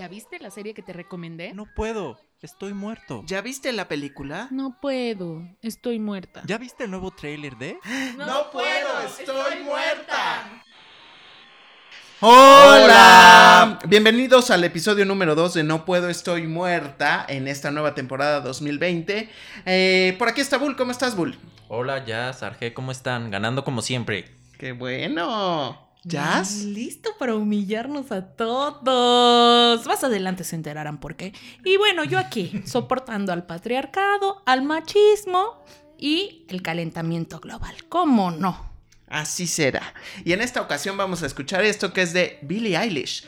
¿Ya viste la serie que te recomendé? No puedo, estoy muerto. ¿Ya viste la película? No puedo, estoy muerta. ¿Ya viste el nuevo tráiler de? No puedo, estoy muerta. Hola. Hola. Bienvenidos al episodio número 2 de No Puedo, Estoy Muerta en esta nueva temporada 2020. Eh, por aquí está Bull, ¿cómo estás Bull? Hola, Jazz, Arge, ¿cómo están? Ganando como siempre. Qué bueno. ¿Jazz? Listo para humillarnos a todos. Más adelante se enterarán por qué. Y bueno, yo aquí, soportando al patriarcado, al machismo y el calentamiento global. ¿Cómo no? Así será. Y en esta ocasión vamos a escuchar esto que es de Billie Eilish.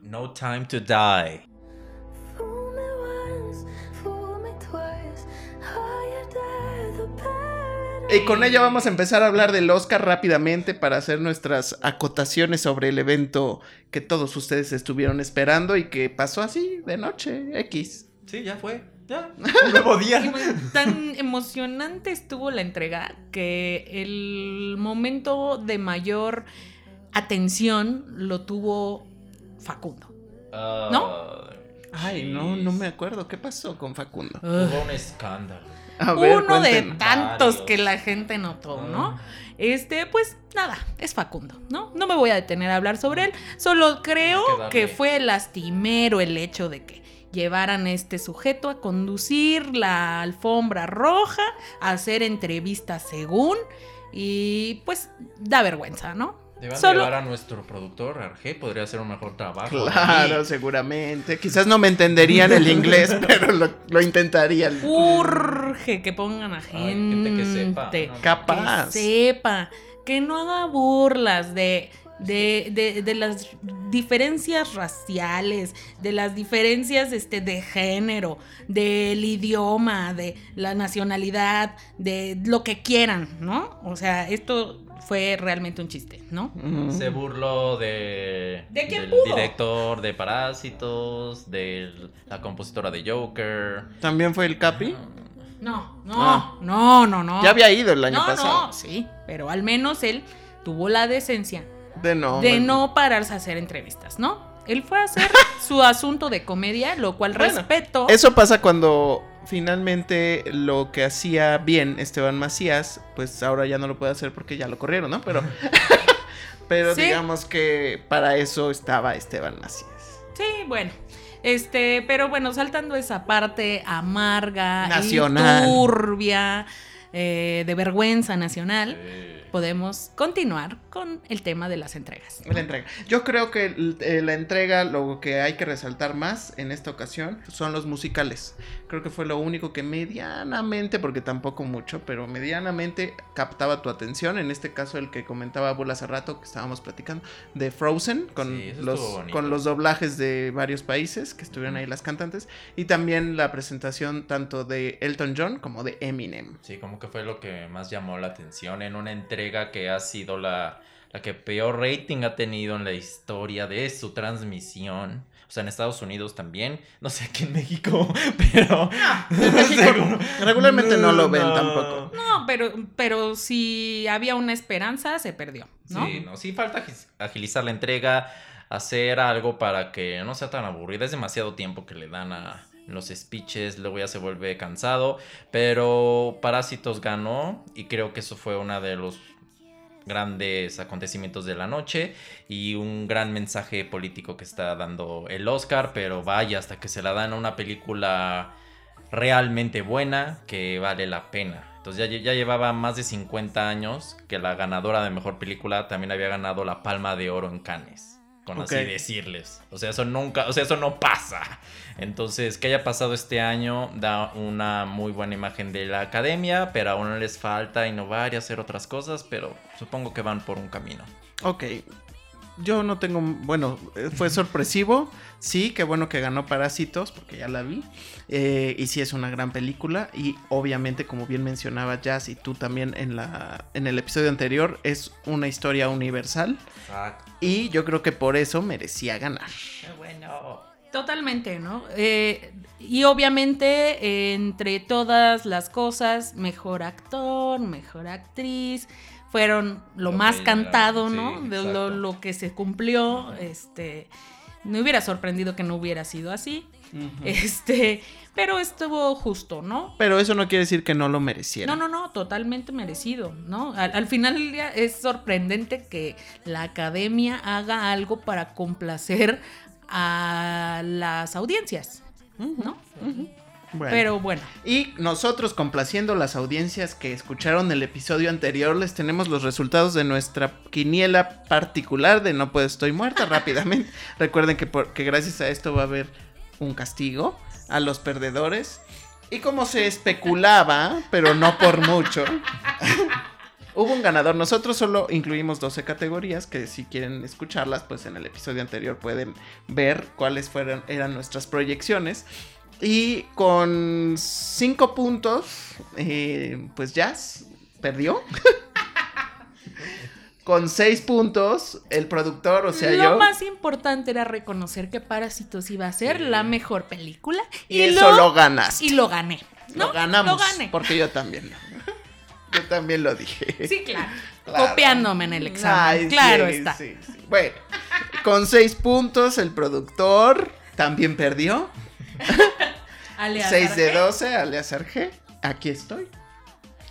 No time to die. Y con ella vamos a empezar a hablar del Oscar rápidamente para hacer nuestras acotaciones sobre el evento que todos ustedes estuvieron esperando y que pasó así de noche, X. Sí, ya fue. Ya. Un nuevo Y día. bueno, tan emocionante estuvo la entrega que el momento de mayor atención lo tuvo Facundo. Ah, Ay, no, no me acuerdo. ¿Qué pasó con Facundo? Hubo un escándalo. A ver, Uno de tantos Varios. que la gente notó, ¿no? Este, pues nada, es Facundo, ¿no? No me voy a detener a hablar sobre él, solo creo que que fue lastimero el hecho de que llevaran a este sujeto a conducir la alfombra roja, a hacer entrevistas según, y pues da vergüenza, ¿no? Deban Solo- llevar a nuestro productor, Arge, podría hacer un mejor trabajo. Claro, seguramente. Quizás no me entenderían el inglés, pero lo, lo intentarían. Urge que pongan a gente, Ay, gente que sepa, ¿no? Capaz. que sepa, que no haga burlas de, de, de- de las diferencias raciales, de las diferencias este, de género, del idioma, de la nacionalidad, de lo que quieran, ¿no? O sea, esto fue realmente un chiste, ¿no? Se burló de, ¿De quién del pudo? director de Parásitos, de la compositora de Joker. ¿También fue el Capi? No, no, Ah. no, no, no. Ya había ido el año no, pasado. no, sí, pero al menos él tuvo la decencia De no. de man. no pararse a hacer entrevistas, ¿no? Él fue a hacer su asunto de comedia, lo cual Bueno, respeto. Eso pasa cuando finalmente lo que hacía bien Esteban Macías, pues ahora ya no lo puede hacer porque ya lo corrieron, ¿no? Pero, pero Sí. digamos que para eso estaba Esteban Macías. Sí, bueno. Este, pero bueno, saltando esa parte amarga, y Nacional. turbia, eh, de vergüenza nacional, podemos continuar con el tema de las entregas. La entrega. Yo creo que eh, la entrega, lo que hay que resaltar más en esta ocasión son los musicales. Creo que fue lo único que medianamente, porque tampoco mucho, pero medianamente captaba tu atención. En este caso, el que comentaba Bull hace rato, que estábamos platicando, de Frozen, con, Sí, los, con los doblajes de varios países que estuvieron ahí las cantantes. Y también la presentación tanto de Elton John como de Eminem. Sí, como que fue lo que más llamó la atención en una entrega que ha sido la, la que peor rating ha tenido en la historia de su transmisión. O sea, en Estados Unidos también. No sé aquí en México, pero. En México regularmente no lo ven tampoco. No, pero, pero si había una esperanza, se perdió, ¿no? Sí, no, sí falta agilizar la entrega, hacer algo para que no sea tan aburrida. Es demasiado tiempo que le dan a los speeches, luego ya se vuelve cansado. Pero Parásitos ganó y creo que eso fue uno de los grandes acontecimientos de la noche y un gran mensaje político que está dando el Oscar, pero vaya, hasta que se la dan a una película realmente buena que vale la pena. Entonces ya, ya llevaba más de 50 años que la ganadora de mejor película también había ganado la Palma de Oro en Cannes. Con así decirles. O sea, eso nunca, o sea, eso no pasa. Entonces, que haya pasado este año da una muy buena imagen de la academia, pero aún les falta innovar y hacer otras cosas, pero supongo que van por un camino. Ok. Yo no tengo. Bueno, eh, fue sorpresivo. Sí, qué bueno que ganó Parásitos, porque ya la vi. Eh, y sí, es una gran película. Y obviamente, como bien mencionaba Jazz y tú también en, la, en el episodio anterior, es una historia universal. Y yo creo que por eso merecía ganar. Bueno. Totalmente, ¿no? Eh, y obviamente, eh, entre todas las cosas, mejor actor, mejor actriz, fueron lo Lo más cantado, sí, ¿no? De lo, que se cumplió, este... Me hubiera sorprendido que no hubiera sido así. Este, pero estuvo justo, ¿no? Pero eso no quiere decir que no lo mereciera. No, no, no, totalmente merecido, ¿no? Al, al final del día es sorprendente que la academia haga algo para complacer a las audiencias, ¿no? Bueno. Pero bueno, Y nosotros, complaciendo las audiencias que escucharon el episodio anterior, les tenemos los resultados de nuestra quiniela particular de No Puedo Estoy Muerta rápidamente. Recuerden que, por- que gracias a esto va a haber un castigo a los perdedores. Y como se especulaba, pero no por mucho, hubo un ganador. Nosotros solo incluimos 12 categorías que si quieren escucharlas, pues en el episodio anterior pueden ver cuáles fueron, eran nuestras proyecciones. Y con 5 puntos, eh, pues Jazz perdió. con 6 puntos, el productor, o sea, lo yo. más importante era reconocer que Parásitos iba a ser la mejor película. Y eso lo ganaste. Y lo gané. ¿no? Lo ganamos. Lo gané. Porque yo también. Yo también lo dije. Sí, claro. Claro. Copiándome en el examen. Ay, claro sí, está. sí, sí. Bueno, con 6 puntos, el productor también perdió. Alea 6 de Sarge. 12, alias Arge. Aquí estoy.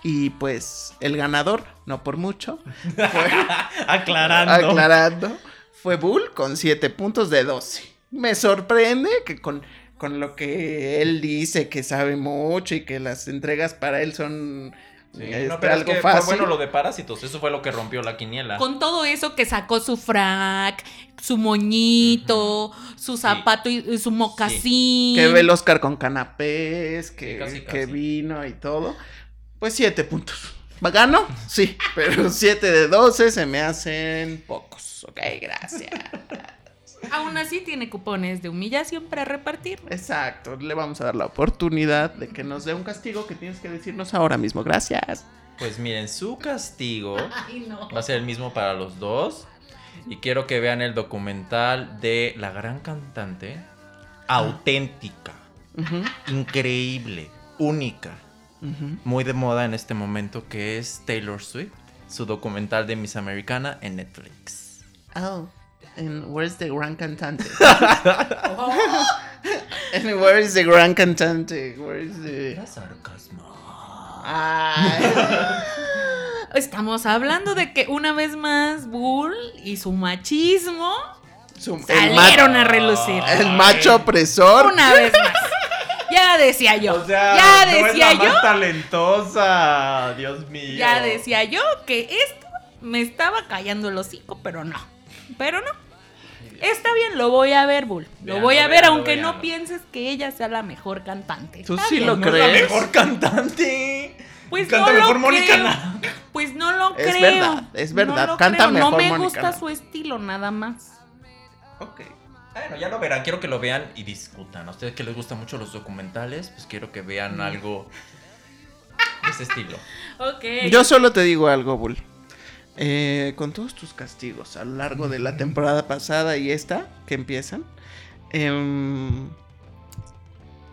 Y pues el ganador, no por mucho, fue, Aclarando. aclarando, fue Bull con 7 puntos de 12. Me sorprende que con, con lo que él dice que sabe mucho y que las entregas para él son Sí, este, no, pero es algo que fácil. fue bueno lo de Parásitos. Eso fue lo que rompió la quiniela. Con todo eso que sacó su frac, su moñito, su zapato y y su mocasín. Que ve el Oscar con canapés, que, Sí, casi, que vino y todo. Pues 7 puntos. ¿Gano? Sí, pero 7 de 12 se me hacen pocos. Ok, gracias. Aún así tiene cupones de humillación para repartir. Exacto, le vamos a dar la oportunidad de que nos dé un castigo que tienes que decirnos ahora mismo. Gracias. Pues miren, su castigo Ay, no. va a ser el mismo para los dos. Y quiero que vean el documental de la gran cantante. Auténtica, increíble, única, muy de moda en este momento, que es Taylor Swift. Su documental de Miss Americana en Netflix. Oh, and where's the gran cantante? and where is the gran cantante? Where is the... sarcasmo. Ay. Estamos hablando de que una vez más Bull y su machismo Su- salieron ma- a relucir. el macho opresor. Una vez más. Ya decía yo. ya decía yo. talentosa, Dios mío. Ya decía yo que esto me estaba callando el hocico, pero no. Pero no. Está bien, lo voy a ver, Bull. Lo voy a ver, aunque no pienses que ella sea la mejor cantante. ¿Tú sí bien. lo No es la crees? mejor cantante. Pues Canta no mejor lo Mónica. Pues no lo Es creo. verdad, es verdad, No canta creo. No me gusta su estilo, nada más. Ok. Bueno, ya lo verán. Quiero que lo vean y discutan. A ustedes que les gustan mucho los documentales, pues quiero que vean algo de ese estilo. Ok. Yo solo te digo algo, Bull. Eh, con todos tus castigos a lo largo de la temporada pasada y esta que empiezan, em,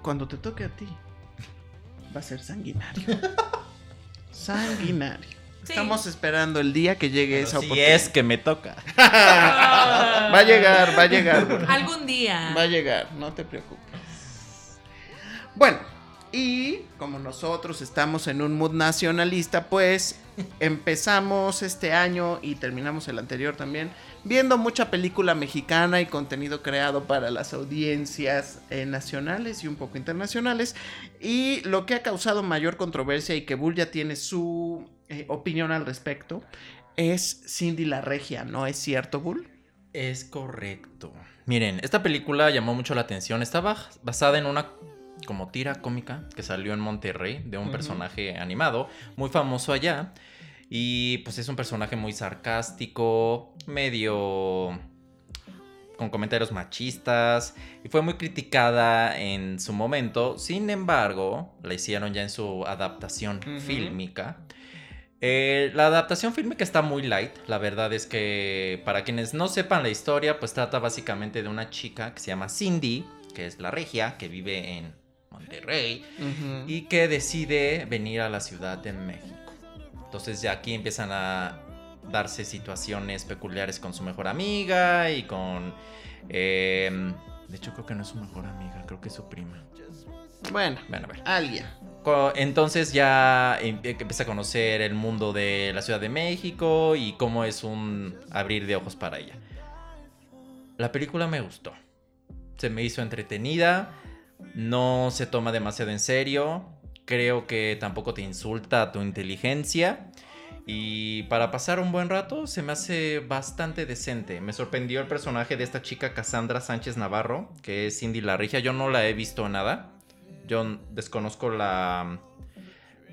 cuando te toque a ti, va a ser sanguinario. sanguinario. Sí. Estamos esperando el día que llegue Pero esa si oportunidad. es que me toca. Va a llegar, va a llegar. Algún día. Va a llegar, no te preocupes. Bueno, y como nosotros estamos en un mood nacionalista, pues empezamos este año y terminamos el anterior también viendo mucha película mexicana y contenido creado para las audiencias eh, nacionales y un poco internacionales. Y lo que ha causado mayor controversia y que Bull ya tiene su eh, opinión al respecto es Cindy la Regia, ¿no es cierto, Bull? Es correcto. Miren, esta película llamó mucho la atención. Estaba basada en una como tira cómica que salió en Monterrey de un personaje animado muy famoso allá. Y pues es un personaje muy sarcástico, medio con comentarios machistas y fue muy criticada en su momento. Sin embargo, la hicieron ya en su adaptación fílmica. Eh, la adaptación fílmica está muy light. La verdad es que para quienes no sepan la historia, pues trata básicamente de una chica que se llama Cindy, que es la regia, que vive en Monterrey y que decide venir a la Ciudad de México. Entonces ya aquí empiezan a darse situaciones peculiares con su mejor amiga y con... eh, de hecho creo que no es su mejor amiga, creo que es su prima. Bueno, Bueno, a ver. alguien. Co- Entonces ya em- eh, empieza a conocer el mundo de la Ciudad de México y cómo es un abrir de ojos para ella. La película me gustó. Se me hizo entretenida. No se toma demasiado en serio. Creo que tampoco te insulta tu inteligencia. Y para pasar un buen rato se me hace bastante decente. Me sorprendió el personaje de esta chica Cassandra Sánchez Navarro, que es Cindy La Regia. Yo no la he visto nada. Yo desconozco la,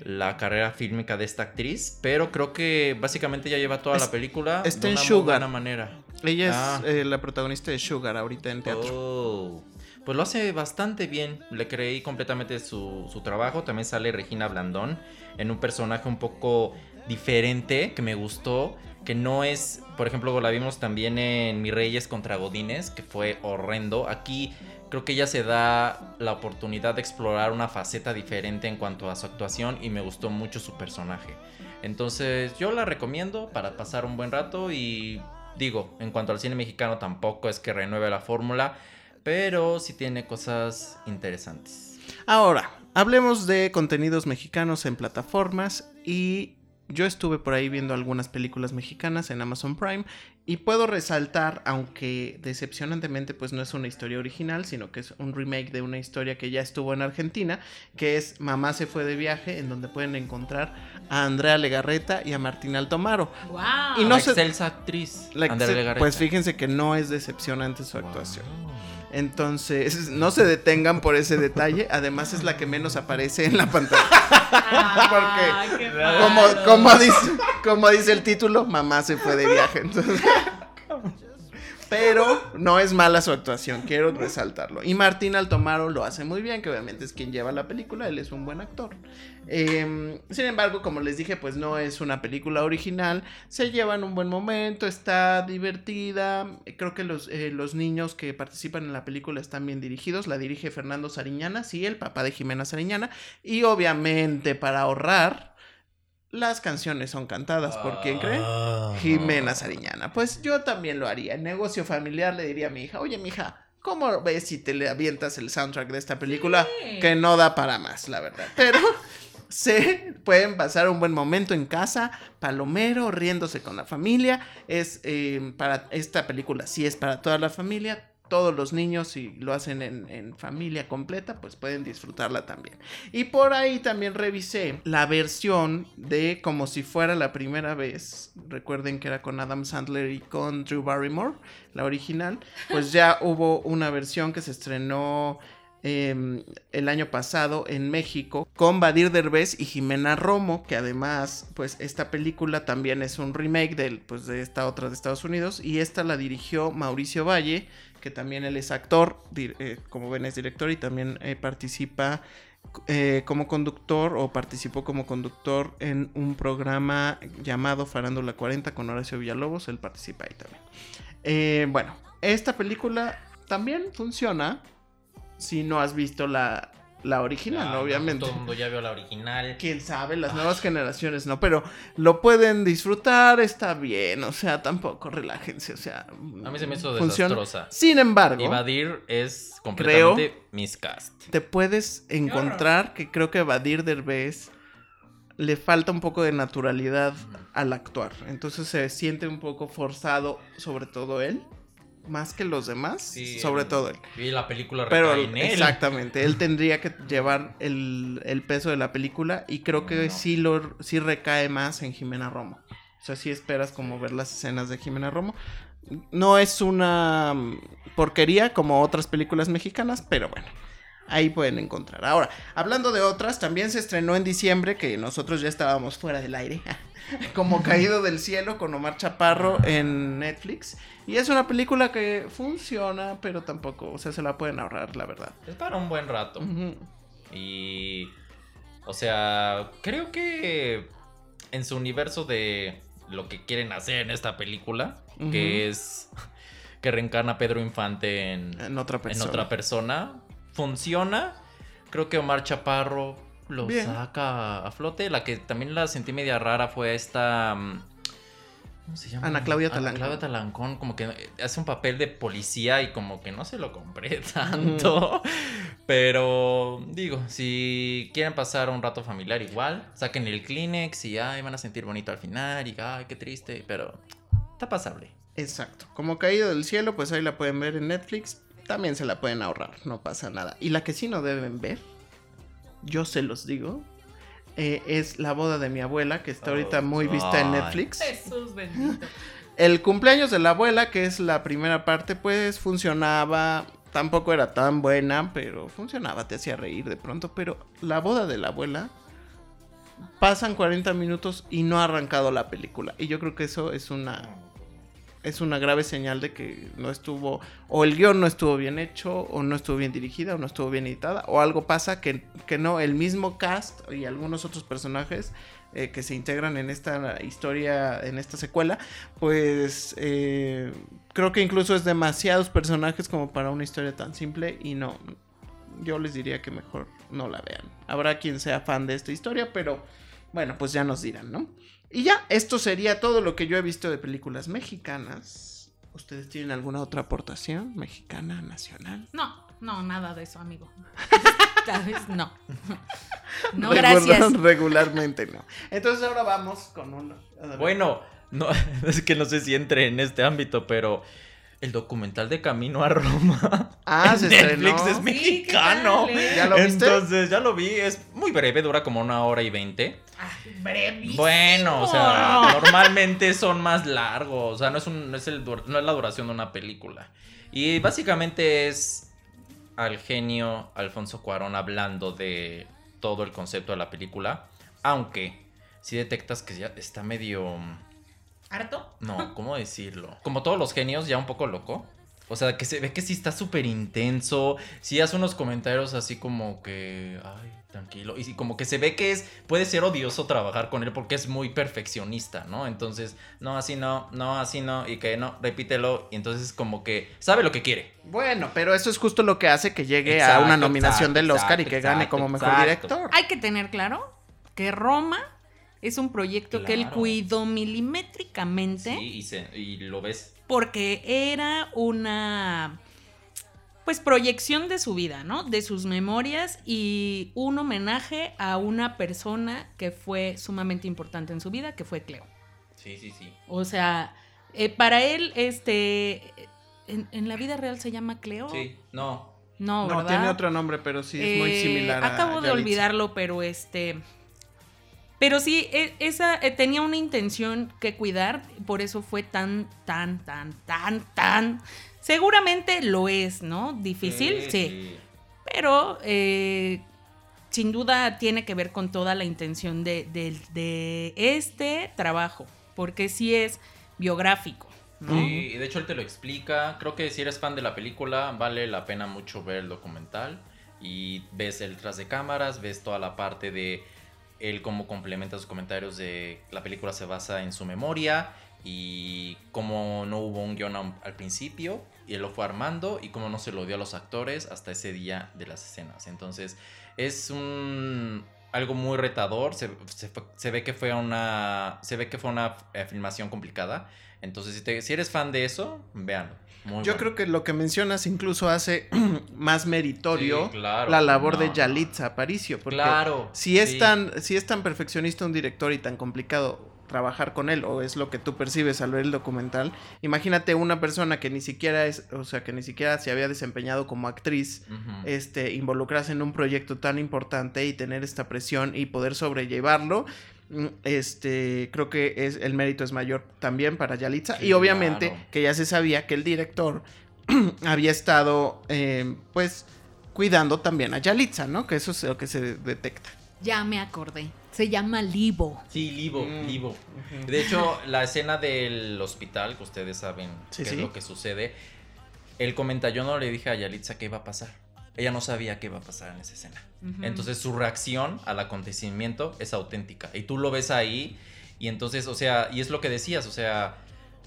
la carrera fílmica de esta actriz, pero creo que básicamente ya lleva toda Es- la película está de en una muy Sugar. buena manera. Ella Ah. es eh, la protagonista de Sugar ahorita en teatro. Oh, Pues lo hace bastante bien. Le creí completamente su, su trabajo. También sale Regina Blandón en un personaje un poco diferente que me gustó. Que no es, por ejemplo, la vimos también en Mi Reyes contra Godines, que fue horrendo. Aquí creo que ella se da la oportunidad de explorar una faceta diferente en cuanto a su actuación y me gustó mucho su personaje. Entonces yo la recomiendo para pasar un buen rato y digo, en cuanto al cine mexicano tampoco es que renueve la fórmula, pero sí tiene cosas interesantes. Ahora, hablemos de contenidos mexicanos en plataformas y yo estuve por ahí viendo algunas películas mexicanas en Amazon Prime y puedo resaltar, aunque decepcionantemente pues no es una historia original, sino que es un remake de una historia que ya estuvo en Argentina, que es Mamá se fue de viaje, en donde pueden encontrar a Andrea Legarreta y a Martín Altomaro. ¡Wow! Y no la se- excelsa actriz. La ex- Legarreta. pues fíjense que no es decepcionante su Wow. actuación. Entonces, no se detengan por ese detalle. Además, es la que menos aparece en la pantalla. Ah, qué Como, como, dice, como dice el título, mamá se fue de viaje. Entonces, pero no es mala su actuación, quiero resaltarlo. Y Martín Altomaro lo hace muy bien, que obviamente es quien lleva la película, él es un buen actor. Eh, sin embargo, como les dije, pues no es una película original, se llevan un buen momento, está divertida, creo que los, eh, los niños que participan en la película están bien dirigidos, la dirige Fernando Sariñana, sí, el papá de Jimena Sariñana, y obviamente para ahorrar, las canciones son cantadas por quién cree. Ah. Jimena Sariñana. Pues yo también lo haría. En negocio familiar le diría a mi hija, oye, mi hija, ¿cómo ves si te le avientas el soundtrack de esta película? Sí. Que no da para más, la verdad. Pero se pueden pasar un buen momento en casa, palomero, riéndose con la familia. Es eh, para esta película, sí es para toda la familia. Todos los niños, si lo hacen en, en familia completa, pues pueden disfrutarla también. Y por ahí también revisé la versión de como si fuera la primera vez. Recuerden que era con Adam Sandler y con Drew Barrymore, la original. Pues ya hubo una versión que se estrenó eh, el año pasado en México con Badir Derbez y Jimena Romo, que además, pues esta película también es un remake del, pues, de esta otra de Estados Unidos y esta la dirigió Mauricio Valle, que también él es actor, eh, como ven es director y también eh, participa eh, como conductor o participó como conductor en un programa llamado Farándula 40 con Horacio Villalobos, él participa ahí también. Bueno, esta película también funciona si no has visto la, la original, Ah, no, obviamente. Todo el mundo ya vio la original. Quién sabe, las nuevas generaciones no, pero lo pueden disfrutar, está bien, o sea, tampoco relájense, o sea. A mí se me hizo funciona. desastrosa. Sin embargo, Evadir es completamente miscast. te puedes encontrar que creo que Badir Derbez le falta un poco de naturalidad al actuar. Entonces se siente un poco forzado, sobre todo él, más que los demás, Sí, sobre todo él. Y la película Pero en él. exactamente, él tendría que llevar el, el peso de la película y creo que No. sí lo sí recae más en Jimena Romo. O sea, sí esperas como ver las escenas de Jimena Romo. No es una mm, porquería como otras películas mexicanas, pero bueno. Ahí pueden encontrar. Ahora, hablando de otras, también se estrenó en diciembre, que nosotros ya estábamos fuera del aire, como Caído del Cielo con Omar Chaparro en Netflix. Y es una película que funciona, pero tampoco, o sea, se la pueden ahorrar, la verdad. Es para un buen rato. Y. O sea, creo que en su universo de lo que quieren hacer en esta película, que es que reencarna a Pedro Infante en, En otra en persona. otra persona, funciona. Creo que Omar Chaparro lo Bien. saca a flote. La que también la sentí media rara fue esta. mm, ¿Cómo se llama? Ana Claudia Ana Talancón. Claudia Talancón, como que hace un papel de policía y como que no se lo compré tanto. Pero digo, si quieren pasar un rato familiar igual, saquen el Kleenex y ay, van a sentir bonito al final y ay, qué triste, pero está pasable. Exacto. Como caído del cielo, pues ahí la pueden ver en Netflix. También se la pueden ahorrar, no pasa nada. Y la que sí no deben ver, yo se los digo, eh, es La boda de mi abuela, que está ahorita Oh, muy vista en. Netflix. Jesús bendito. El cumpleaños de la abuela, que es la primera parte, pues funcionaba. Tampoco era tan buena, pero funcionaba, te hacía reír de pronto. Pero la boda de la abuela, pasan 40 minutos y no ha arrancado la película. Y yo creo que eso es una, es una grave señal de que no estuvo, o el guion no estuvo bien hecho, o no estuvo bien dirigida, o no estuvo bien editada, o algo pasa que, que no, el mismo cast y algunos otros personajes eh, que se integran en esta historia, en esta secuela, pues eh, creo que incluso es demasiados personajes como para una historia tan simple y no, yo les diría que mejor no la vean. Habrá quien sea fan de esta historia, pero bueno, pues ya nos dirán, ¿no? Y ya, esto sería todo lo que yo he visto de películas mexicanas. ¿Ustedes tienen alguna otra aportación mexicana, nacional? No, no, nada de eso, amigo. Esta vez no. No, Regular- gracias. Regularmente no. Entonces ahora vamos con uno. Bueno, no, es que no sé si entre en este ámbito, pero el documental de Camino a Roma. Ah, en se Netflix estrenó. es mexicano. ¿qué tal, eh? ¿Ya lo viste? Entonces, ya lo vi, es muy breve, dura como una hora y veinte. Brevísimo. Bueno, o sea, normalmente son más largos, o sea, no es, un, no es, el, no es la duración de una película. Y básicamente es al genio Alfonso Cuarón hablando de todo el concepto de la película, aunque si detectas que ya está medio... ¿Harto? No, ¿cómo decirlo? Como todos los genios, ya un poco loco. O sea, que se ve que sí está súper intenso. Sí hace unos comentarios así como que. Ay, tranquilo. Y sí, como que se ve que es. Puede ser odioso trabajar con él porque es muy perfeccionista, ¿no? Entonces, no, así no, no, así no. Y que no, repítelo. Y entonces, como que sabe lo que quiere. Bueno, pero eso es justo lo que hace que llegue a una nominación exacto, del Oscar y exacto, que gane como mejor exacto. director. Hay que tener claro que Roma es un proyecto que él cuidó milimétricamente Sí, y, se- y lo ves. Porque era una pues proyección de su vida, ¿no? De sus memorias y un homenaje a una persona que fue sumamente importante en su vida, que fue Cleo. Sí, sí, sí. O sea, eh, para él, este, en, en la vida real se llama Cleo. Sí, no. No, No, ¿verdad? tiene otro nombre, pero sí es muy Eh, similar a Acabo de olvidarlo, pero este. Pero sí, e- esa eh, tenía una intención que cuidar, por eso fue tan, tan, tan, tan, tan. Seguramente lo es, ¿no? Difícil, sí. Pero eh, sin duda tiene que ver con toda la intención de, de- de este trabajo, porque sí es biográfico, ¿no? Sí, y de hecho él te lo explica. Creo que si eres fan de la película, vale la pena mucho ver el documental. Y ves el tras de cámaras, ves toda la parte de él cómo complementa sus comentarios de la película se basa en su memoria y cómo no hubo un guion al principio y él lo fue armando y cómo no se lo dio a los actores hasta ese día de las escenas. Entonces es un algo muy retador, se, se ve que fue una se ve que fue una eh, filmación complicada. Entonces si, te- si eres fan de eso, véanlo. Muy Yo bueno. creo que lo que mencionas incluso hace más meritorio Sí, claro. la labor de Yalitza Aparicio. Porque Claro. si es, sí. tan, si es tan perfeccionista un director y tan complicado trabajar con él, o es lo que tú percibes al ver el documental, imagínate una persona que ni siquiera es, o sea, que ni siquiera se había desempeñado como actriz, Ujú. este, involucrarse en un proyecto tan importante y tener esta presión y poder sobrellevarlo. Mm, Este, creo que es, el mérito es mayor también para Yalitza. Sí, y obviamente claro. que ya se sabía que el director había estado, eh, pues, cuidando también a Yalitza, ¿no? Que eso es lo que se detecta. Ya me acordé. Se llama Libo. Sí, Livo, Mm. Livo. De hecho, la escena del hospital, que ustedes saben Sí, qué sí. es lo que sucede, él comenta, yo no le dije a Yalitza qué iba a pasar. Ella no sabía qué iba a pasar en esa escena. Entonces su reacción al acontecimiento es auténtica. Y tú lo ves ahí y entonces, o sea, y es lo que decías, o sea,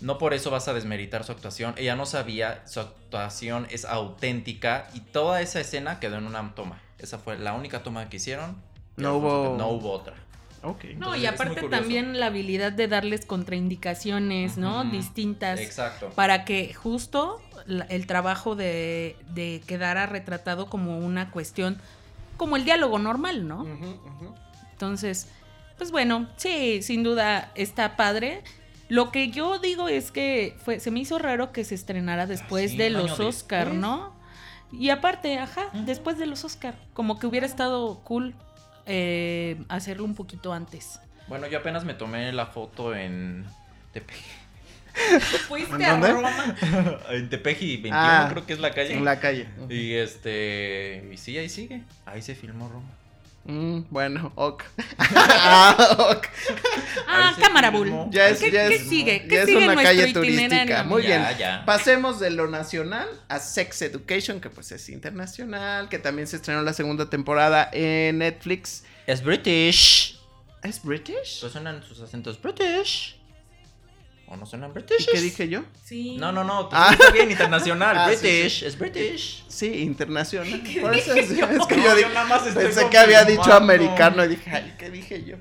no por eso vas a desmeritar su actuación. Ella no sabía, su actuación es auténtica y toda esa escena quedó en una toma. Esa fue la única toma que hicieron. No hubo- No hubo otra. No, Entonces, y aparte también la habilidad de darles contraindicaciones, ¿no? Distintas. Exacto. Para que justo el trabajo de, de quedara retratado como una cuestión, como el diálogo normal, ¿no? Entonces, pues bueno, sí, sin duda está padre. Lo que yo digo es que fue, se me hizo raro que se estrenara después sí, de los Oscar, después. ¿no? Y aparte, ajá, después de los Oscar, como que hubiera estado cool eh, hacerlo un poquito antes. Bueno, yo apenas me tomé la foto en Tepeji. Fuiste ¿En a dónde? Roma. en Tepeji 21, Ah, creo que es la calle. En la calle. Y este. Y sí, ahí sigue. Ahí se filmó Roma. Mm, bueno, ok. Ah, ok. Ah, cámara bull. Ya es, ¿Qué, ya qué es- sigue? ¿Qué ya es sigue en una nuestro calle turística. Muy bien. Ya. Pasemos de lo nacional a Sex Education, que pues es internacional, que también se estrenó la segunda temporada en Netflix. Es British. ¿Es British? Pues suenan sus acentos British. ¿O no suenan ¿Y British? qué dije yo? Sí. No, no, no. Ah. Está bien internacional. Ah, sí, British. Es British. Sí, internacional. Por eso es, es que No, yo yo nada más pensé que había dicho americano y dije, ay, ¿qué dije yo?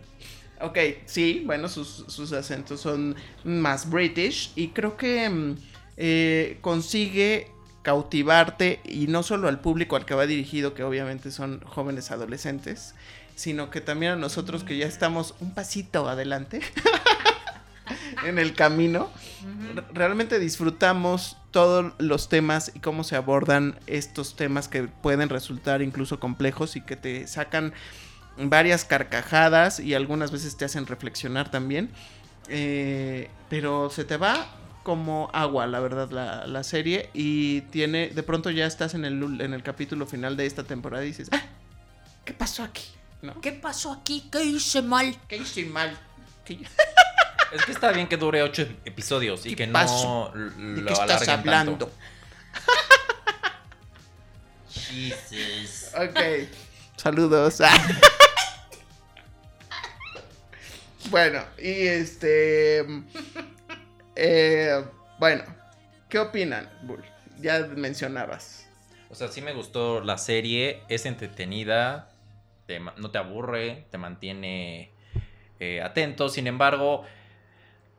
Ok, sí, bueno, sus, sus acentos son más british y creo que mm, eh, consigue cautivarte y no solo al público al que va dirigido, que obviamente son jóvenes adolescentes, sino que también a nosotros que ya estamos un pasito adelante en el camino realmente disfrutamos todos los temas y cómo se abordan estos temas que pueden resultar incluso complejos y que te sacan varias carcajadas y algunas veces te hacen reflexionar también. Eh, pero se te va como agua, la verdad, la, la serie. Y tiene, de pronto ya estás en el, en el capítulo final de esta temporada y dices, "Ah, ¿qué pasó aquí? ¿No? ¿Qué pasó aquí? ¿Qué hice mal? ¿Qué hice mal? ¿Qué- Es que está bien que dure ocho episodios y ¿Qué que no pasó? l- ¿De lo qué estás hablando? tanto. Jesus. Ok. Saludos. bueno, y este. eh, bueno, ¿qué opinan, Bull? Ya mencionabas. O sea, sí me gustó la serie, es entretenida, te no te aburre, te mantiene eh, atento. Sin embargo,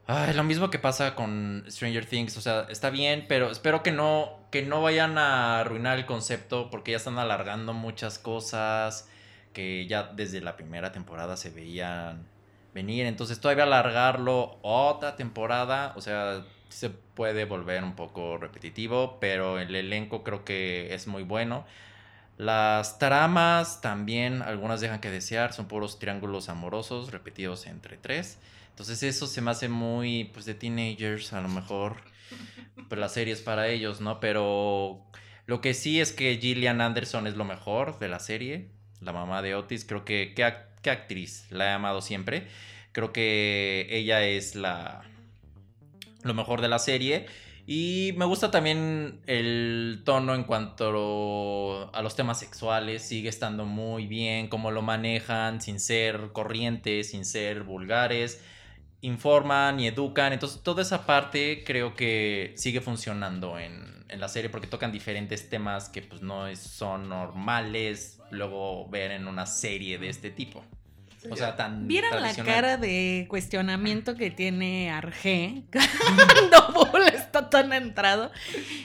ay, lo mismo que pasa con Stranger Things, o sea, está bien, pero espero que no, que no vayan a arruinar el concepto porque ya están alargando muchas cosas que ya desde la primera temporada se veían venir. Entonces todavía alargarlo otra temporada, o sea, se puede volver un poco repetitivo, pero el elenco creo que es muy bueno. Las tramas también, algunas dejan que desear, son puros triángulos amorosos repetidos entre tres. Entonces eso se me hace muy, pues de teenagers a lo mejor, pues la serie es para ellos, ¿no? Pero lo que sí es que Gillian Anderson es lo mejor de la serie, la mamá de Otis, creo que, qué, qué actriz, la he amado siempre. Creo que ella es la, lo mejor de la serie. Y me gusta también el tono en cuanto a los temas sexuales. Sigue estando muy bien, cómo lo manejan, sin ser corrientes, sin ser vulgares. Informan y educan. Entonces, toda esa parte creo que sigue funcionando en, en la serie porque tocan diferentes temas que pues no son normales luego ver en una serie de este tipo. O sea, tan ¿Vieran la cara de cuestionamiento que tiene Arge cuando Bull está tan entrado?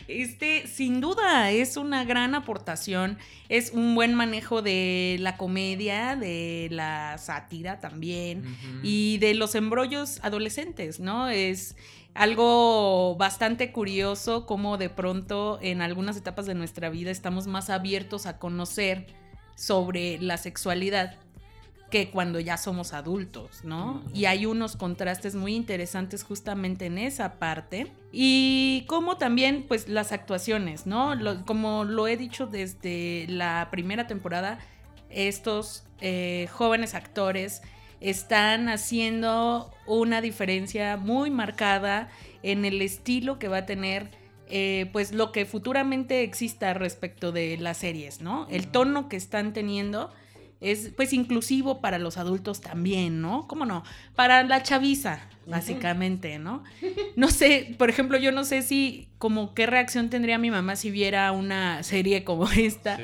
Este, sin duda, es una gran aportación. Es un buen manejo de la comedia, de la sátira también. Y de los embrollos adolescentes, ¿no? Es algo bastante curioso como de pronto en algunas etapas de nuestra vida estamos más abiertos a conocer sobre la sexualidad que cuando ya somos adultos, ¿no? Y hay unos contrastes muy interesantes justamente en esa parte. Y como también, pues, las actuaciones, ¿no? Lo- como lo he dicho desde la primera temporada, estos eh, jóvenes actores están haciendo una diferencia muy marcada en el estilo que va a tener eh, pues lo que futuramente exista respecto de las series, ¿no? El tono que están teniendo es pues inclusivo para los adultos también, ¿no? ¿Cómo no? Para la chaviza, básicamente, ¿no? No sé, por ejemplo, yo no sé si como qué reacción tendría mi mamá si viera una serie como esta, Sí.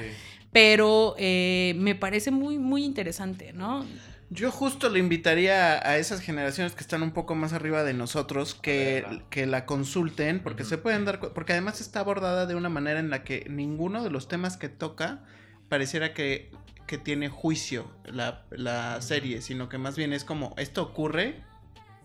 pero eh, me parece muy, muy interesante, ¿no? Yo justo le invitaría a esas generaciones que están un poco más arriba de nosotros que, que la consulten porque se pueden dar porque además está abordada de una manera en la que ninguno de los temas que toca pareciera que, que tiene juicio la, la serie, sino que más bien es como esto ocurre.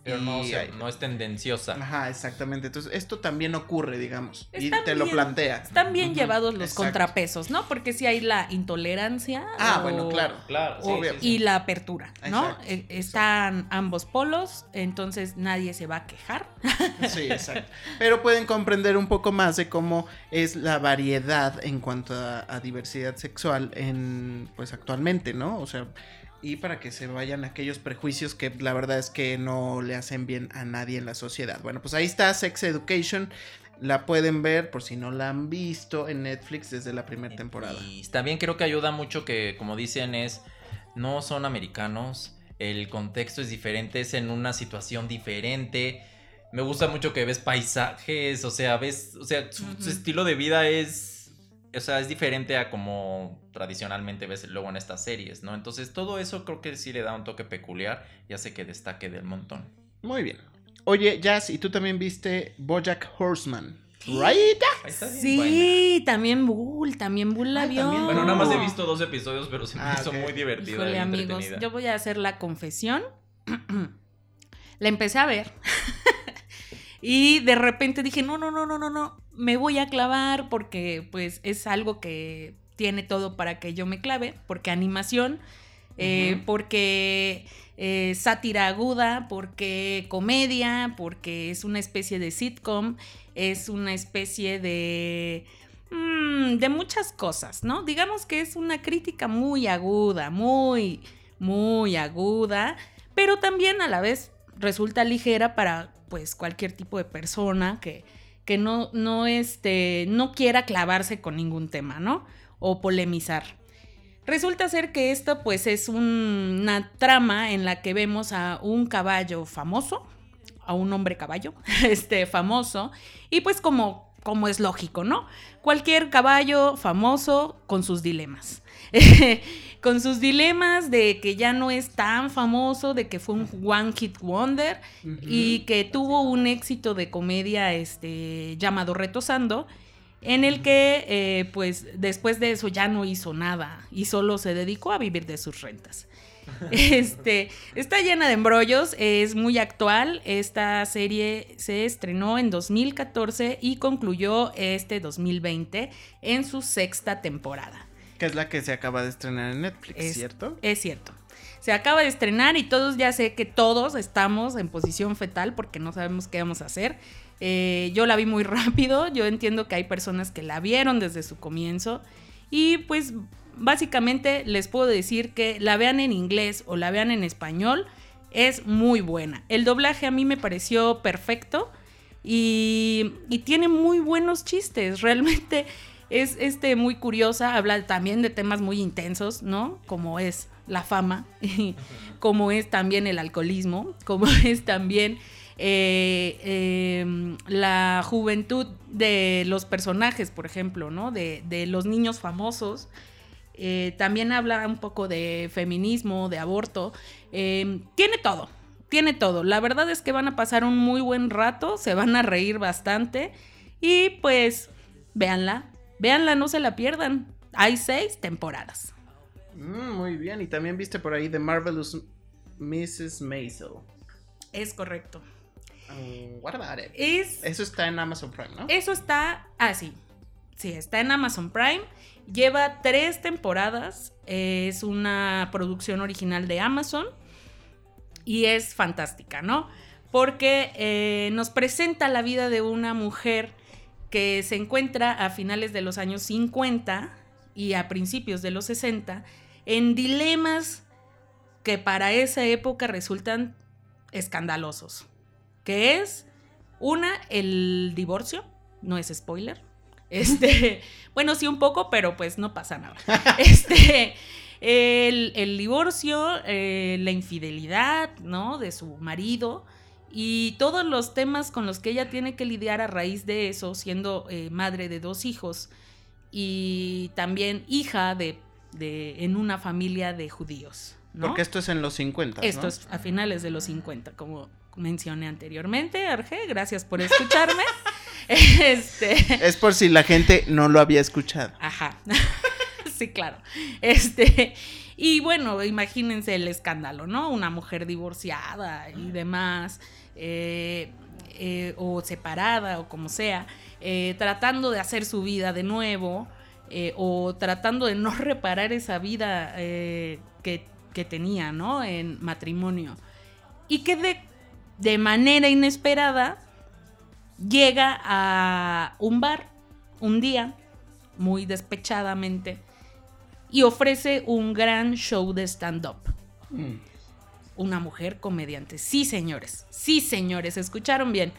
Pero no, o y sea, hay- no es tendenciosa. Ajá, exactamente. Entonces, esto también ocurre, digamos. y te lo plantea. Están bien llevados los exacto. contrapesos, ¿no? Porque si hay la intolerancia. Ah, o- bueno, claro. Claro, sí, Obvio. sí, sí. Y la apertura, ¿no? Exacto, Eh, Están ambos polos, entonces nadie se va a quejar. Sí, exacto. Pero pueden comprender un poco más de cómo es la variedad en cuanto a, a diversidad sexual en pues actualmente, ¿no? O sea, y para que se vayan aquellos prejuicios que la verdad es que no le hacen bien a nadie en la sociedad. Bueno, pues ahí está Sex Education. La pueden ver por si no la han visto en Netflix desde la primera temporada. Y también creo que ayuda mucho que, como dicen, es no son americanos, el contexto es diferente, es en una situación diferente. Me gusta mucho que ves paisajes, o sea, ves, o sea, su, su estilo de vida es, o sea, es diferente a como tradicionalmente ves luego en estas series, ¿no? Entonces todo eso creo que sí le da un toque peculiar y hace que destaque del montón. Muy bien. Oye, Jazz, y tú también viste Bojack Horseman, ¿right? Ahí está bien Sí, también Bull, también Bull la Ah, vio. también. Bueno, nada más he visto dos episodios, pero se me Ah, hizo muy divertida Híjole, y amigos, entretenida. yo voy a hacer la confesión. la empecé a ver. y de repente dije, no, no, no, no, no, no, me voy a clavar porque pues es algo que tiene todo para que yo me clave, porque animación, eh, porque eh, sátira aguda, porque comedia, porque es una especie de sitcom, es una especie de... mm, de muchas cosas, ¿no? Digamos que es una crítica muy aguda, muy, muy aguda, pero también a la vez resulta ligera para pues cualquier tipo de persona que, que no, no, este, no quiera clavarse con ningún tema, ¿no? O polemizar. Resulta ser que esto pues es un- una trama en la que vemos a un caballo famoso, a un hombre caballo, este famoso, y pues como, como es lógico, ¿no? Cualquier caballo famoso con sus dilemas. con sus dilemas de que ya no es tan famoso, de que fue un one hit wonder y que tuvo un éxito de comedia este, llamado Retosando, en el que eh, pues después de eso ya no hizo nada y solo se dedicó a vivir de sus rentas. Este, está llena de embrollos, es muy actual. Esta serie se estrenó en 2014 y concluyó este 2020 en su sexta temporada. Que es la que se acaba de estrenar en Netflix, Es- ¿cierto? Es cierto. Se acaba de estrenar y todos ya sé que todos estamos en posición fetal porque no sabemos qué vamos a hacer. Eh, yo la vi muy rápido, yo entiendo que hay personas que la vieron desde su comienzo y pues básicamente les puedo decir que la vean en inglés o la vean en español es muy buena. El doblaje a mí me pareció perfecto y, y tiene muy buenos chistes, realmente es este, muy curiosa, habla también de temas muy intensos, ¿no? Como es la fama, como es también el alcoholismo, como es también eh, eh, la juventud de los personajes, por ejemplo, ¿no? De, de los niños famosos. Eh, también habla un poco de feminismo, de aborto. Eh, tiene todo, tiene todo. La verdad es que van a pasar un muy buen rato, se van a reír bastante y pues véanla, véanla, no se la pierdan. Hay seis temporadas. Mm, muy bien. Y también viste por ahí The Marvelous Mrs. Maisel. Es correcto. Mm, what about it? Es, Eso está en Amazon Prime, ¿no? eso está así. sí, está en Amazon Prime. Lleva tres temporadas. Es una producción original de Amazon. Y es fantástica, ¿no? Porque eh, nos presenta la vida de una mujer que se encuentra a finales de los años 50 y a principios de los 60 en dilemas que para esa época resultan escandalosos. Que es, una, el divorcio, no es spoiler. Este, bueno, sí un poco, pero pues no pasa nada. Este, el, el divorcio, eh, la infidelidad, ¿no? De su marido y todos los temas con los que ella tiene que lidiar a raíz de eso, siendo eh, madre de dos hijos y también hija de, de- en una familia de judíos, ¿no? Porque esto es en los 50. Esto ¿no? es a finales de los 50, como mencioné anteriormente, Arge, gracias por escucharme. este, Es por si la gente no lo había escuchado. ajá. sí, claro. Este, y bueno, imagínense el escándalo, ¿no? Una mujer divorciada y demás, eh, eh, o separada, o como sea, eh, tratando de hacer su vida de nuevo, o tratando de no reparar esa vida que, que tenía, ¿no? En matrimonio. Y que de, de manera inesperada llega a un bar un día, muy despechadamente, y ofrece un gran show de stand-up. Una mujer comediante. Sí, señores. Sí, señores. Escucharon bien.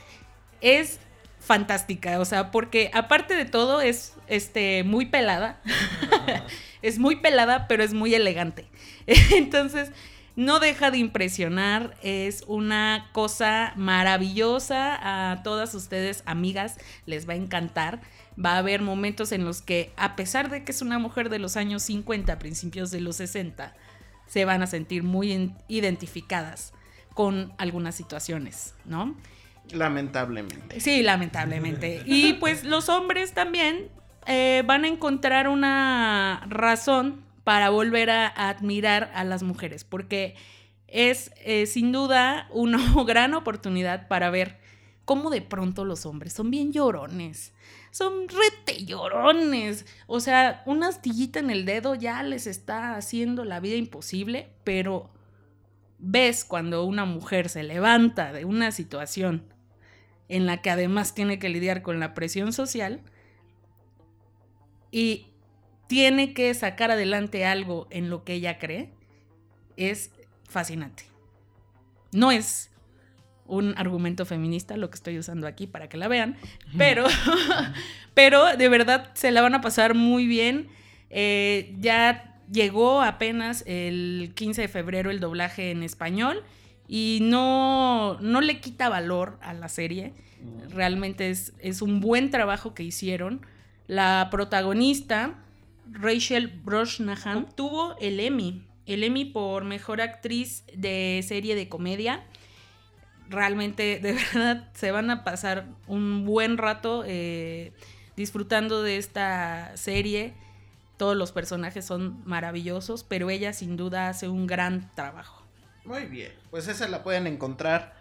Es fantástica. O sea, porque aparte de todo es este, muy pelada. es muy pelada, pero es muy elegante. Entonces, no deja de impresionar. Es una cosa maravillosa. A todas ustedes, amigas, les va a encantar. Va a haber momentos en los que, a pesar de que es una mujer de los años 50, principios de los 60, se van a sentir muy identificadas con algunas situaciones, ¿no? Lamentablemente. Sí, lamentablemente. Y pues los hombres también eh, van a encontrar una razón para volver a, a admirar a las mujeres, porque es eh, sin duda una gran oportunidad para ver cómo de pronto los hombres son bien llorones. Son rete llorones. O sea, una astillita en el dedo ya les está haciendo la vida imposible, pero ves cuando una mujer se levanta de una situación en la que además tiene que lidiar con la presión social y tiene que sacar adelante algo en lo que ella cree, es fascinante. No es un argumento feminista lo que estoy usando aquí para que la vean, pero, pero de verdad se la van a pasar muy bien. Eh, ya llegó apenas el 15 de febrero el doblaje en español y no, no le quita valor a la serie. Realmente es, es un buen trabajo que hicieron. La protagonista, Rachel Brosnahan, obtuvo el Emmy. El Emmy por mejor actriz de serie de comedia. Realmente, de verdad, se van a pasar un buen rato eh, disfrutando de esta serie. Todos los personajes son maravillosos, pero ella sin duda hace un gran trabajo. Muy bien. Pues esa la pueden encontrar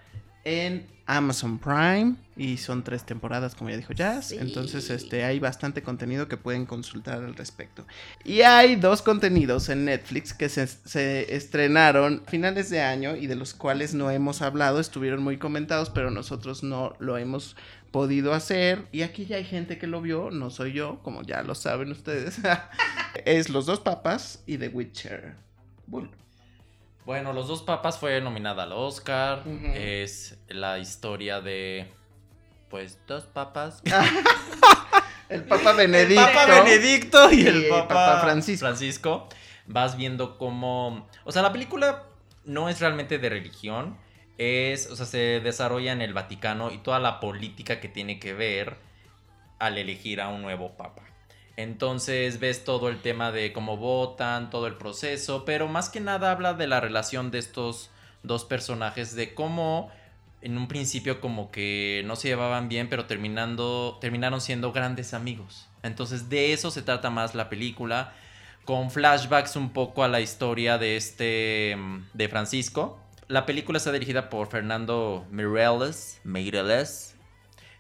en Amazon Prime y son tres temporadas como ya dijo Jazz. Sí. Entonces este hay bastante contenido que pueden consultar al respecto. Y hay dos contenidos en Netflix que se, se estrenaron a finales de año y de los cuales no hemos hablado, estuvieron muy comentados, pero nosotros no lo hemos podido hacer. Y aquí ya hay gente que lo vio, no soy yo, como ya lo saben ustedes. es Los dos papas y The Witcher. Bull. Bueno, Los dos papas fue nominada al Oscar. Es la historia de. Pues dos papas. El Papa Benedicto. El Papa Benedicto y el Papa, Papa Francisco. Francisco. Vas viendo cómo. O sea, la película no es realmente de religión. Es. O sea, se desarrolla en el Vaticano y toda la política que tiene que ver al elegir a un nuevo papa. Entonces ves todo el tema de cómo votan, todo el proceso, pero más que nada habla de la relación de estos dos personajes, de cómo en un principio como que no se llevaban bien, pero terminando, terminaron siendo grandes amigos. Entonces de eso se trata más la película, con flashbacks un poco a la historia de este, de Francisco. La película está dirigida por Fernando Mireles, Mireles.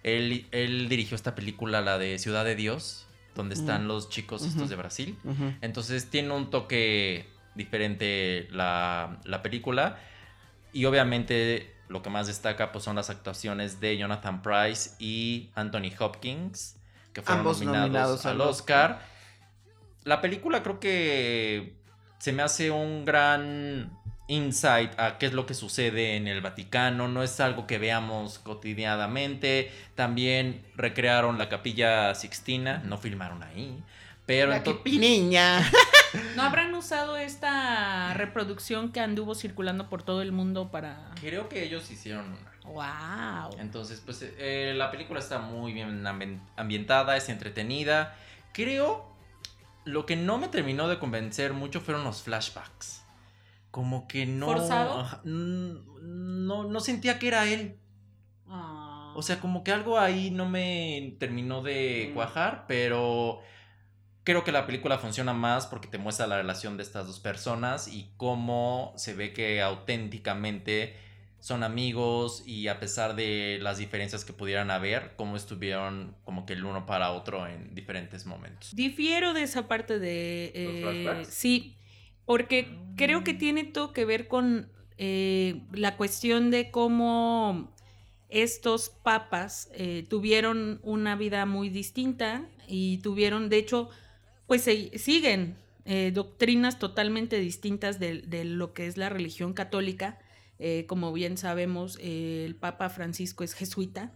Él dirigió esta película, la de Ciudad de Dios, donde están los chicos estos de Brasil. Entonces tiene un toque diferente la, la película. Y obviamente lo que más destaca pues, son las actuaciones de Jonathan Price y Anthony Hopkins, que fueron Ambos nominados, nominados al al Oscar. La película creo que se me hace un gran insight a qué es lo que sucede en el Vaticano. No es algo que veamos cotidianamente. También recrearon la capilla Sixtina, no filmaron ahí. Pero La niña. ¿No habrán usado esta reproducción que anduvo circulando por todo el mundo para... creo que ellos hicieron una. ¡Wow! Entonces, pues eh, la película está muy bien ambi- ambientada, es entretenida. Creo, lo que no me terminó de convencer mucho fueron los flashbacks. Como que no. ¿Forzado? No, no sentía que era él. Ah. O sea, como que algo ahí no me terminó de Mm. cuajar, pero creo que la película funciona más porque te muestra la relación de estas dos personas y cómo se ve que auténticamente son amigos y a pesar de las diferencias que pudieran haber, cómo estuvieron como que el uno para otro en diferentes momentos. Difiero de esa parte de... ¿Los eh, flashbacks? sí, porque creo que tiene todo que ver con eh, la cuestión de cómo estos papas eh, tuvieron una vida muy distinta y tuvieron, de hecho, pues siguen eh, doctrinas totalmente distintas de, de lo que es la religión católica. Como bien sabemos, el Papa Francisco es jesuita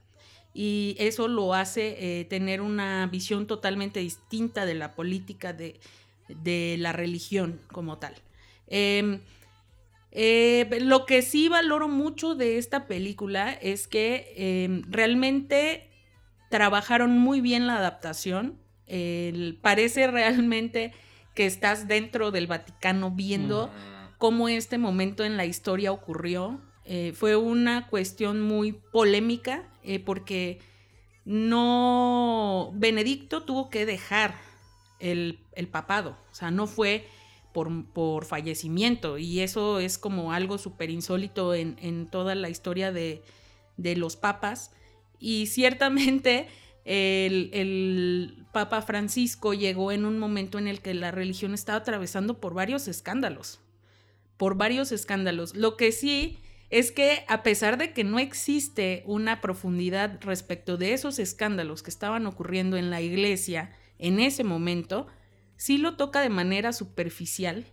y eso lo hace tener una visión totalmente distinta de la política de, de la religión como tal. Em, eh, lo que sí valoro mucho de esta película es que em, realmente trabajaron muy bien la adaptación. Parece realmente que estás dentro del Vaticano viendo cómo este momento en la historia ocurrió. Eh, fue una cuestión muy polémica eh, porque no Benedicto tuvo que dejar el, papado, o sea, no fue por, por fallecimiento y eso es como algo súper insólito en, en toda la historia de, de los papas y ciertamente el, el Papa Francisco llegó en un momento en el que la religión estaba atravesando por varios escándalos por varios escándalos. Lo que sí es que a pesar de que no existe una profundidad respecto de esos escándalos que estaban ocurriendo en la iglesia en ese momento, sí lo toca de manera superficial,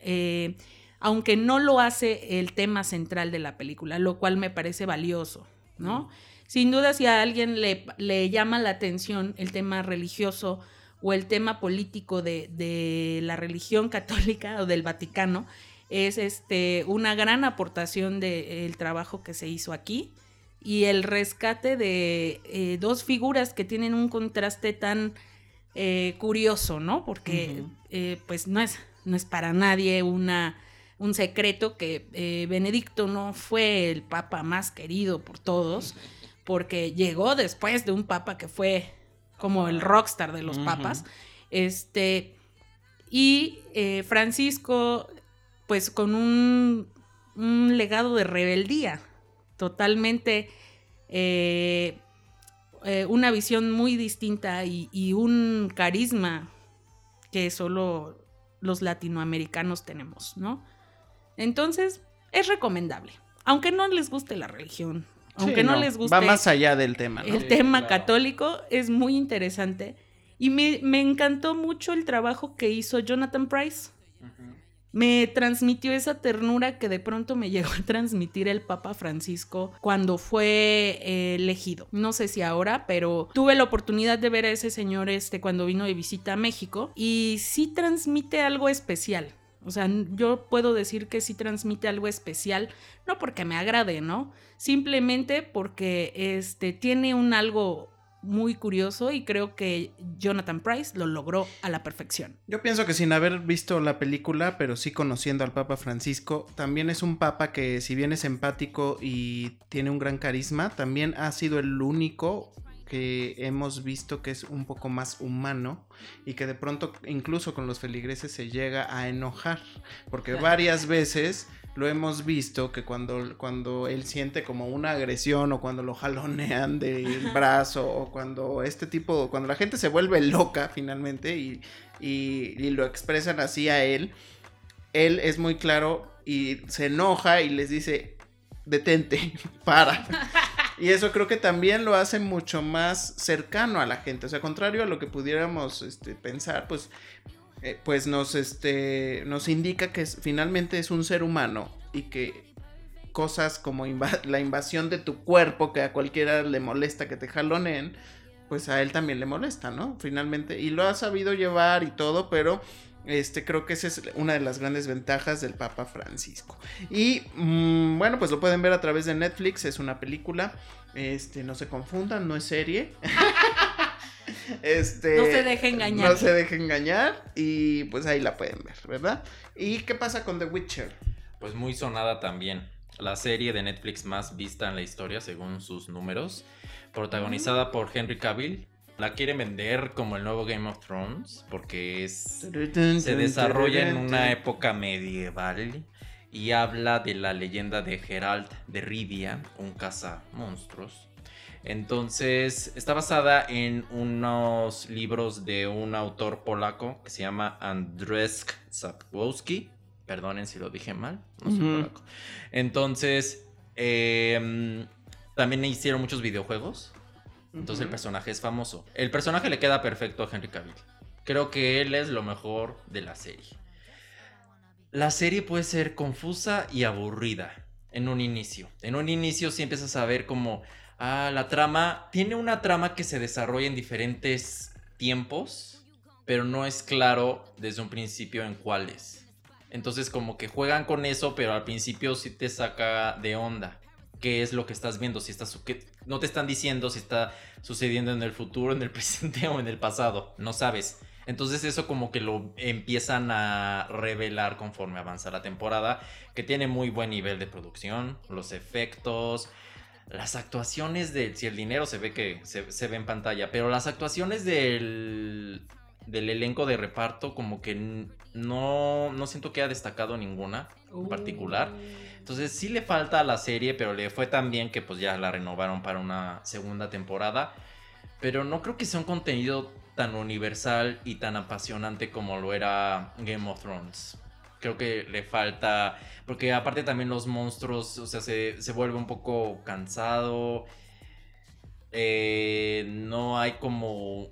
eh, aunque no lo hace el tema central de la película, lo cual me parece valioso, ¿no? Sin duda, si a alguien le, le llama la atención el tema religioso o el tema político de, de la religión católica o del Vaticano, es este, una gran aportación del trabajo que se hizo aquí y el rescate de eh, dos figuras que tienen un contraste tan eh, curioso, ¿no? Porque eh, pues no es, no es para nadie una, un secreto que eh, Benedicto no fue el papa más querido por todos, porque llegó después de un papa que fue como el rockstar de los papas. Este, y Francisco, pues con un, un legado de rebeldía, totalmente eh, eh, una visión muy distinta y, y un carisma que solo los latinoamericanos tenemos, ¿no? Entonces, es recomendable. Aunque no les guste la religión, aunque Sí, no, les guste Va más allá del tema, ¿no? el Sí, tema claro. católico es muy interesante. Y me, me encantó mucho el trabajo que hizo Jonathan Price. Me transmitió esa ternura que de pronto me llegó a transmitir el Papa Francisco cuando fue eh, elegido. No sé si ahora, pero tuve la oportunidad de ver a ese señor este cuando vino de visita a México y sí transmite algo especial. O sea, yo puedo decir que sí transmite algo especial, no porque me agrade, ¿no? Simplemente porque este tiene un algo muy curioso y creo que Jonathan Price lo logró a la perfección. Yo pienso que sin haber visto la película, pero sí conociendo al Papa Francisco, también es un papa que si bien es empático y tiene un gran carisma, también ha sido el único que hemos visto que es un poco más humano y que de pronto incluso con los feligreses se llega a enojar, porque varias veces lo hemos visto que cuando, cuando él siente como una agresión o cuando lo jalonean del brazo o cuando este tipo, cuando la gente se vuelve loca finalmente y, y, y lo expresan así a él, él es muy claro y se enoja y les dice, detente, para. Y eso creo que también lo hace mucho más cercano a la gente. O sea, contrario a lo que pudiéramos este, pensar, pues, eh, pues nos, este, nos indica que es- finalmente es un ser humano y que cosas como la invasión de tu cuerpo, que a cualquiera le molesta que te jaloneen, pues a él también le molesta, ¿no? Finalmente, y lo ha sabido llevar y todo, pero este creo que esa es una de las grandes ventajas del Papa Francisco. Y mm, bueno, pues lo pueden ver a través de Netflix, es una película. Este, no se confundan, no es serie. este, No se deje engañar. No se deje engañar y pues ahí la pueden ver, ¿verdad? ¿Y qué pasa con The Witcher? pues muy sonada también. La serie de Netflix más vista en la historia, según sus números, protagonizada por Henry Cavill. La quieren vender como el nuevo Game of Thrones, porque es se desarrolla en una época medieval y habla de la leyenda de Geralt de Rivia, un caza monstruos. Entonces, está basada en unos libros de un autor polaco que se llama Andrzej Sapkowski. Perdonen si lo dije mal, no soy polaco. Entonces, em, también hicieron muchos videojuegos. Entonces el personaje es famoso. El personaje le queda perfecto a Henry Cavill. Creo que él es lo mejor de la serie. La serie puede ser confusa y aburrida en un inicio. En un inicio sí empiezas a ver como, ah, la trama, tiene una trama que se desarrolla en diferentes tiempos, pero no es claro desde un principio en cuáles. Entonces como que juegan con eso, pero al principio sí te saca de onda. ¿Qué es lo que estás viendo? Si está su- que- no te están diciendo si está sucediendo en el futuro, en el presente o en el pasado. No sabes. Entonces eso como que lo empiezan a revelar conforme avanza la temporada, que tiene muy buen nivel de producción, los efectos, las actuaciones de... Si el dinero se ve que se, se ve en pantalla, pero las actuaciones del, del elenco de reparto como que no, no siento que ha destacado ninguna en particular. Entonces sí le falta a la serie, pero le fue tan bien que pues ya la renovaron para una segunda temporada. Pero no creo que sea un contenido tan universal y tan apasionante como lo era Game of Thrones. Creo que le falta, porque aparte también los monstruos, o sea, se, se vuelve un poco cansado. Eh, no hay como,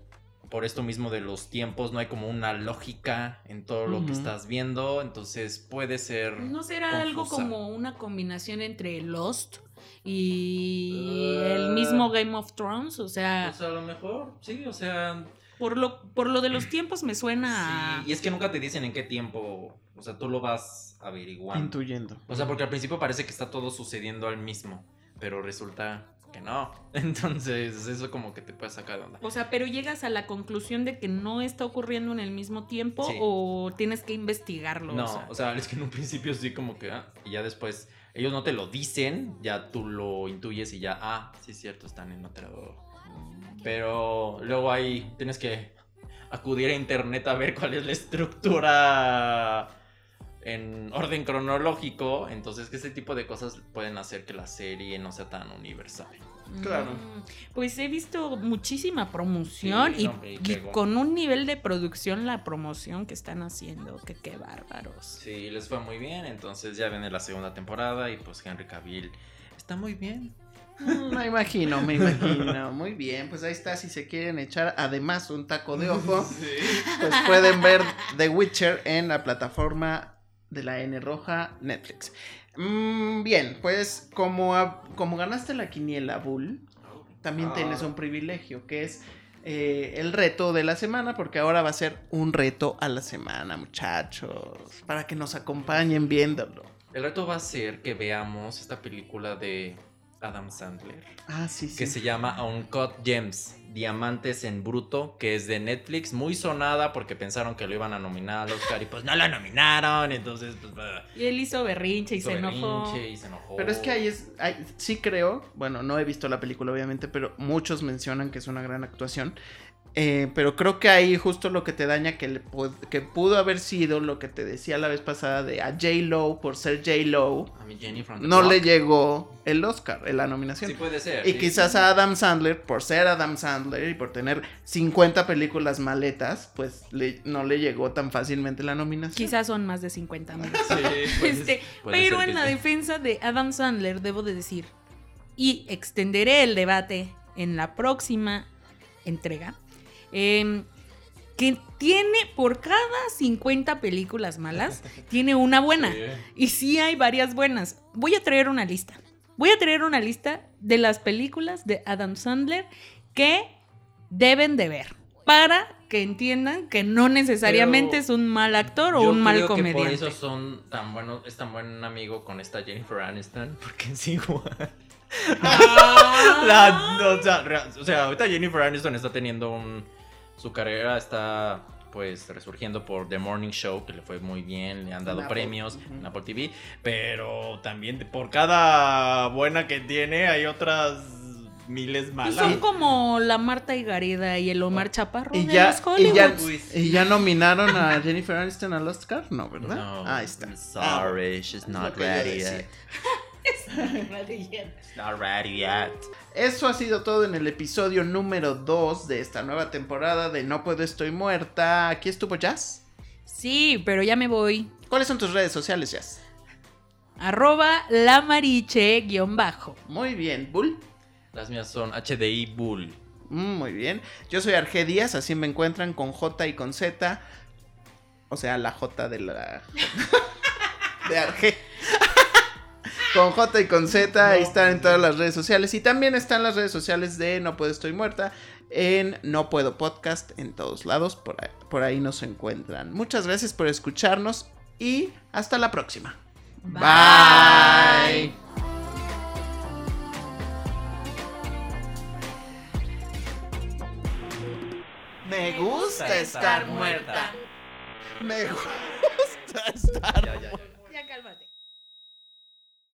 por esto mismo de los tiempos, no hay como una lógica en todo lo que estás viendo. Entonces puede ser... ¿No será algo como una combinación entre Lost y Eh. el mismo Game of Thrones? O sea, Pues a lo mejor, sí, o sea, por lo, por lo de los tiempos me suena a... Sí, y es que nunca te dicen en qué tiempo, o sea, tú lo vas averiguando. Intuyendo. O sea, porque al principio parece que está todo sucediendo al mismo, pero resulta que no. Entonces, eso como que te puede sacar de onda. O sea, pero llegas a la conclusión de que no está ocurriendo en el mismo tiempo Sí. o tienes que investigarlo. No, o sea. o sea, es que en un principio sí como que, ah, y ya después, ellos no te lo dicen, ya tú lo intuyes y ya, ah, sí es cierto, están en otro... Pero luego ahí tienes que acudir a internet a ver cuál es la estructura en orden cronológico. Entonces, que ese tipo de cosas pueden hacer que la serie no sea tan universal. Claro. Mm, Pues he visto muchísima promoción Sí, y, no, y y pegó. con un nivel de producción la promoción que están haciendo, que qué bárbaros. Sí, les fue muy bien. Entonces, ya viene la segunda temporada y pues Henry Cavill está muy bien. Mm, Me imagino, me imagino. Muy bien, pues ahí está. Si se quieren echar además un taco de ojo, pues pueden ver The Witcher en la plataforma de la N Roja Netflix. Mm, bien, pues como, a- como ganaste la quiniela, Bull, también Ah. tienes un privilegio, que es eh, el reto de la semana, porque ahora va a ser un reto a la semana, muchachos, para que nos acompañen viéndolo. El reto va a ser que veamos esta película de Adam Sandler Ah, sí, sí. que se llama Uncut Gems, Diamantes en Bruto, que es de Netflix, muy sonada porque pensaron que lo iban a nominar al Oscar y pues no lo nominaron, entonces pues bah, Y él hizo berrinche y hizo se enojó. berrinche y se enojó. Pero es que ahí es, ahí- sí creo, bueno, no he visto la película obviamente, pero muchos mencionan que es una gran actuación. Eh, pero creo que ahí justo lo que te daña que, le pu- que pudo haber sido lo que te decía la vez pasada de a J. Lo por ser J. Lo, A mi Jenny from the no le llegó el Oscar, eh, la nominación. Sí puede ser. Y sí. quizás a Adam Sandler, por ser Adam Sandler y por tener 50 películas maletas, pues le- no le llegó tan fácilmente la nominación. Quizás son más de 50 mil. Sí, puede- Este, pero en la sí. defensa de Adam Sandler debo de decir, y extenderé el debate en la próxima entrega, em, que tiene por cada 50 películas malas, tiene una buena. Y sí hay varias buenas. Voy a traer una lista. Voy a traer una lista de las películas de Adam Sandler que deben de ver. Para que entiendan que no necesariamente Pero es un mal actor o un mal creo que comediante. por eso son tan buenos, es tan buen amigo con esta Jennifer Aniston, porque es igual. Ah. La- o, sea, o sea, ahorita Jennifer Aniston está teniendo un. Su carrera está pues resurgiendo por The Morning Show, que le fue muy bien, le han dado En premios en Apple TV, pero también por cada buena que tiene hay otras miles Pues malas. son como la Marta y Garida y el Omar Chaparro Y de ya, los y, ya, Hollywoods. Uy, sí. y ya nominaron a Jennifer Aniston al Oscar, ¿no, verdad? No, Ahí está. I'm Ah, sorry, she's es not ready She's not ready yet. Eso ha sido todo en el episodio número 2 de esta nueva temporada de No Puedo Estoy Muerta. Aquí estuvo Jazz. Sí, pero ya me voy. ¿Cuáles son tus redes sociales, Jazz? Arroba lamariche guion bajo. Muy bien, Bull. Las mías son HDI Bull. Mm, muy bien. Yo soy Arge Díaz, así me encuentran con J y con Z. O sea, la J de la. de Arge. Con J y con Z. ahí están en todas las redes sociales. Y también están las redes sociales de No Puedo Estoy Muerta. En No Puedo Podcast. En todos lados. Por ahí, por ahí nos encuentran. Muchas gracias por escucharnos. Y hasta la próxima. Bye. Me gusta estar muerta. Me gusta